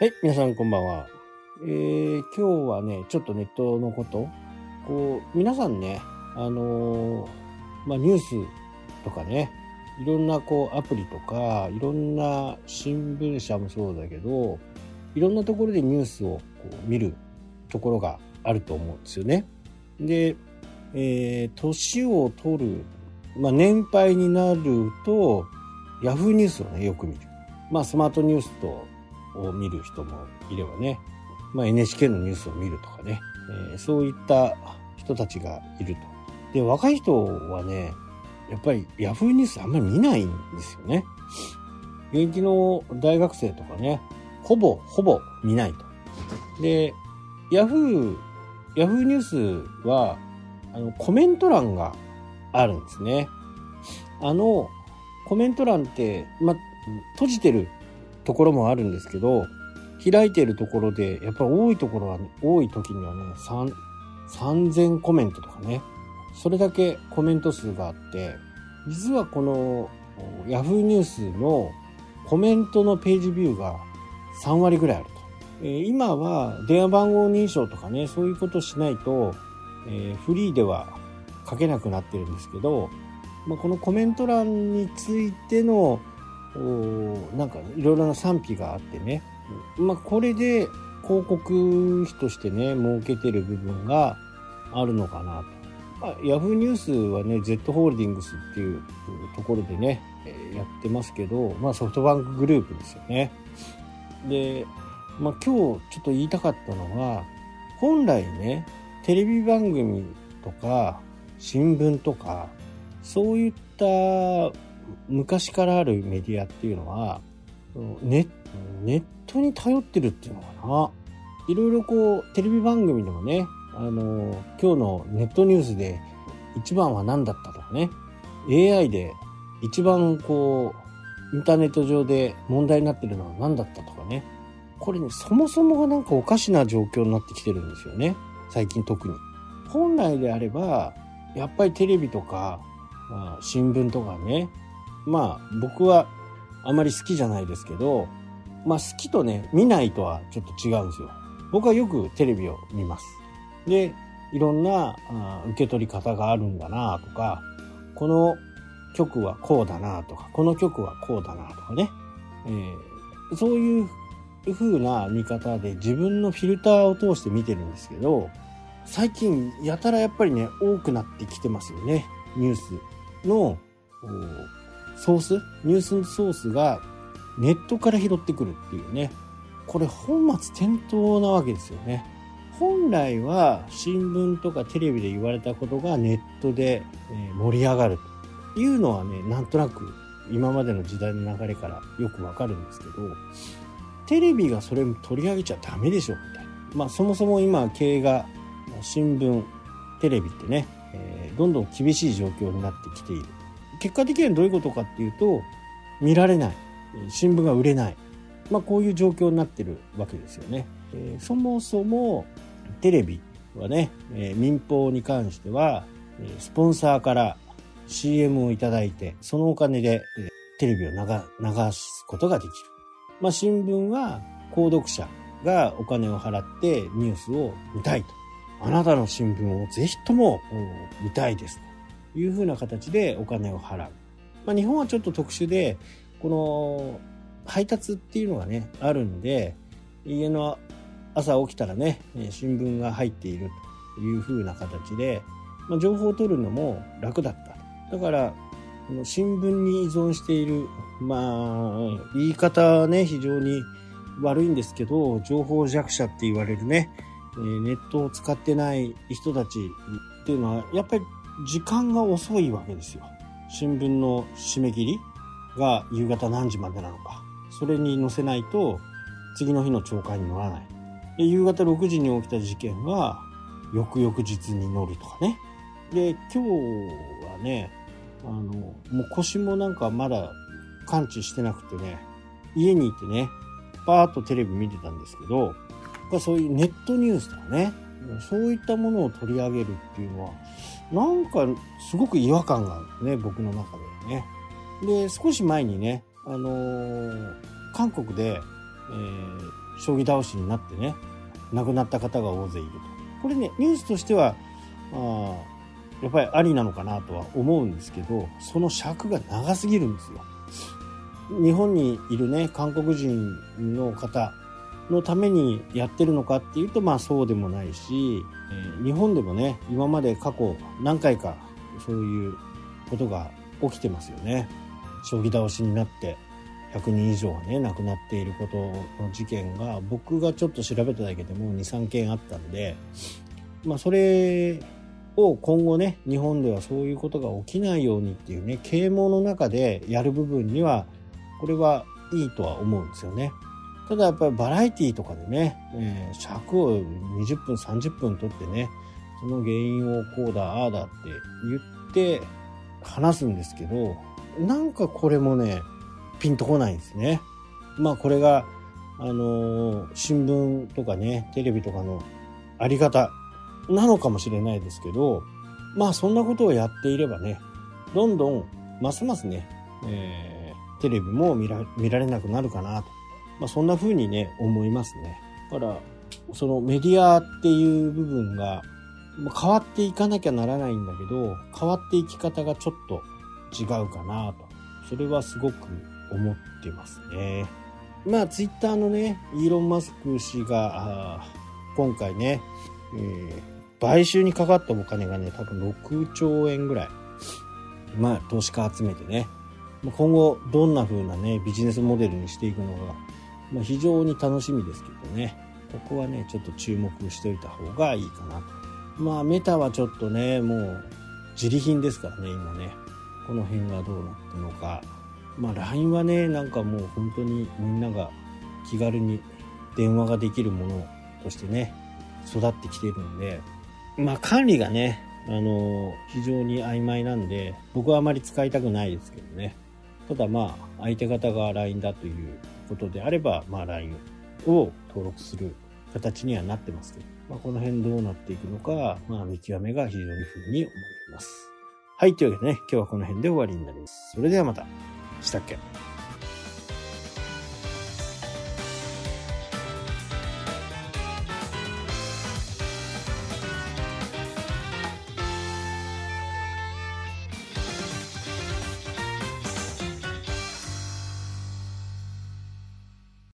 はい、皆さんこんばんは。えー、今日はね、ちょっとネットのこと、こう、皆さんね、あのー、まあ、ニュースとかね、いろんなこうアプリとか、いろんな新聞社もそうだけど、いろんなところでニュースをこう見るところがあると思うんですよね。で、えー、年を取る、まあ、年配になると、ヤフーニュースをね、よく見る。まあ、スマートニュースとを見る人もいればね、まあ、NHK のニュースを見るとかね、えー、そういった人たちがいると。で、若い人はね、やっぱりヤフーニュースあんまり見ないんですよね。現役の大学生とかね、ほぼ、ほぼ見ないと。で、ヤフー、ヤフーニュースは、あの、コメント欄があるんですね。あの、コメント欄って、ま、閉じてるところもあるんですけど、開いてるところで、やっぱり多いところは、ね、多い時にはね、3、3000コメントとかね、それだけコメント数があって、実はこの Yahoo ニュースのコメントのページビューが3割ぐらいあると。えー、今は電話番号認証とかね、そういうことしないと、えー、フリーでは書けなくなってるんですけど、まあ、このコメント欄についてのなんかいろいろな賛否があってね、まあ、これで広告費としてね儲けてる部分があるのかなと。まあ、ヤフーニュースはね Z ホールディングスっていうところでねやってますけど、まあ、ソフトバンクグループですよね。で、まあ、今日ちょっと言いたかったのは本来ねテレビ番組とか新聞とかそういった昔からあるメディアっていうのはネネットに頼ってるっていうのかな。いろいろこうテレビ番組でもねあの今日のネットニュースで一番は何だったとかね。AI で一番こうインターネット上で問題になってるのは何だったとかね。これねそもそもがなんかおかしな状況になってきてるんですよね。最近特に。本来であればやっぱりテレビとか、まあ、新聞とかねまあ僕はあまり好きじゃないですけど、まあ好きとね、見ないとはちょっと違うんですよ。僕はよくテレビを見ます。で、いろんなあ受け取り方があるんだなとか、この曲はこうだなとか、この曲はこうだなとかね。えー、そういう風な見方で自分のフィルターを通して見てるんですけど、最近やたらやっぱりね、多くなってきてますよね。ニュースのソースニュースソースがネットから拾ってくるっていうね。これ本末転倒なわけですよね。本来は新聞とかテレビで言われたことがネットで盛り上がるというのはねなんとなく今までの時代の流れからよくわかるんですけどテレビがそれ取り上げちゃダメでしょみたいな。まあそもそも今経営が新聞テレビってね、えー、どんどん厳しい状況になってきている。結果的にはどういうことかっていうと見られない新聞が売れない、まあ、こういう状況になってるわけですよね。えー、そもそもテレビはね、えー、民放に関してはスポンサーから CM をいただいてそのお金で、えー、テレビを流すことができる。まあ、新聞は購読者がお金を払ってニュースを見たいと。あなたの新聞をぜひとも見たいですいうふうな形でお金を払う。まあ、日本はちょっと特殊で、この配達っていうのがね、あるんで、家の朝起きたらね、新聞が入っているというふうな形で、まあ、情報を取るのも楽だった。だから、この新聞に依存している、まあ、言い方はね、非常に悪いんですけど、情報弱者って言われるね、ネットを使ってない人たちっていうのは、やっぱり時間が遅いわけですよ。新聞の締め切りが夕方何時までなのか。それに載せないと次の日の朝刊に乗らない。で夕方6時に起きた事件は翌々日に乗るとかね。で、今日はね、あの、もう腰もなんかまだ感知してなくてね、家にいてね、パーッとテレビ見てたんですけど、そういうネットニュースとかね、そういったものを取り上げるっていうのは、なんかすごく違和感があるね、僕の中ではね。で、少し前にね、あのー、韓国で、えー、将棋倒しになってね、亡くなった方が大勢いると。これね、ニュースとしては、あやっぱりありなのかなとは思うんですけど、その尺が長すぎるんですよ。日本にいるね、韓国人の方のためにやってるのかっていうと、まあそうでもないし、えー、日本でもね、今まで過去何回かそういうことが起きてますよね。将棋倒しになって100人以上がね亡くなっていることの事件が僕がちょっと調べただけでも23件あったんでまあそれを今後ね日本ではそういうことが起きないようにっていうね啓蒙の中でやる部分にはこれはいいとは思うんですよね。ただやっぱりバラエティとかでね、えー、尺を20分30分取ってねその原因をこうだああだって言って話すんですけどなんかこれもねピンとこないんですね。まあこれがあのー、新聞とかねテレビとかのあり方なのかもしれないですけどまあそんなことをやっていればねどんどんますますね、えー、テレビも見ら見られなくなるかなと、まあ、そんな風にね思いますね。だからそのメディアっていう部分が変わっていかなきゃならないんだけど変わっていき方がちょっと違うかなと。それはすごく思ってますね。まあツイッターのねイーロン・マスク氏が今回ね、えー、買収にかかったお金がね多分6兆円ぐらい。まあ投資家集めてね。今後どんな風なねビジネスモデルにしていくのか、まあ、非常に楽しみですけどね。ここはねちょっと注目しておいた方がいいかな。とまあメタはちょっとねもう自利品ですからね今ね。この辺がどうなってるのか。まあ LINE はねなんかもう本当にみんなが気軽に電話ができるものとしてね育ってきてるので。まあ管理がねあの非常に曖昧なんで僕はあまり使いたくないですけどね。ただまあ相手方が LINE だということであればまあ LINE を登録する形にはなってますけど、まあ、この辺どうなっていくのか、まあ、見極めが非常に不に思います。はい、というわけでね、今日はこの辺で終わりになります。それではまた。したっけ？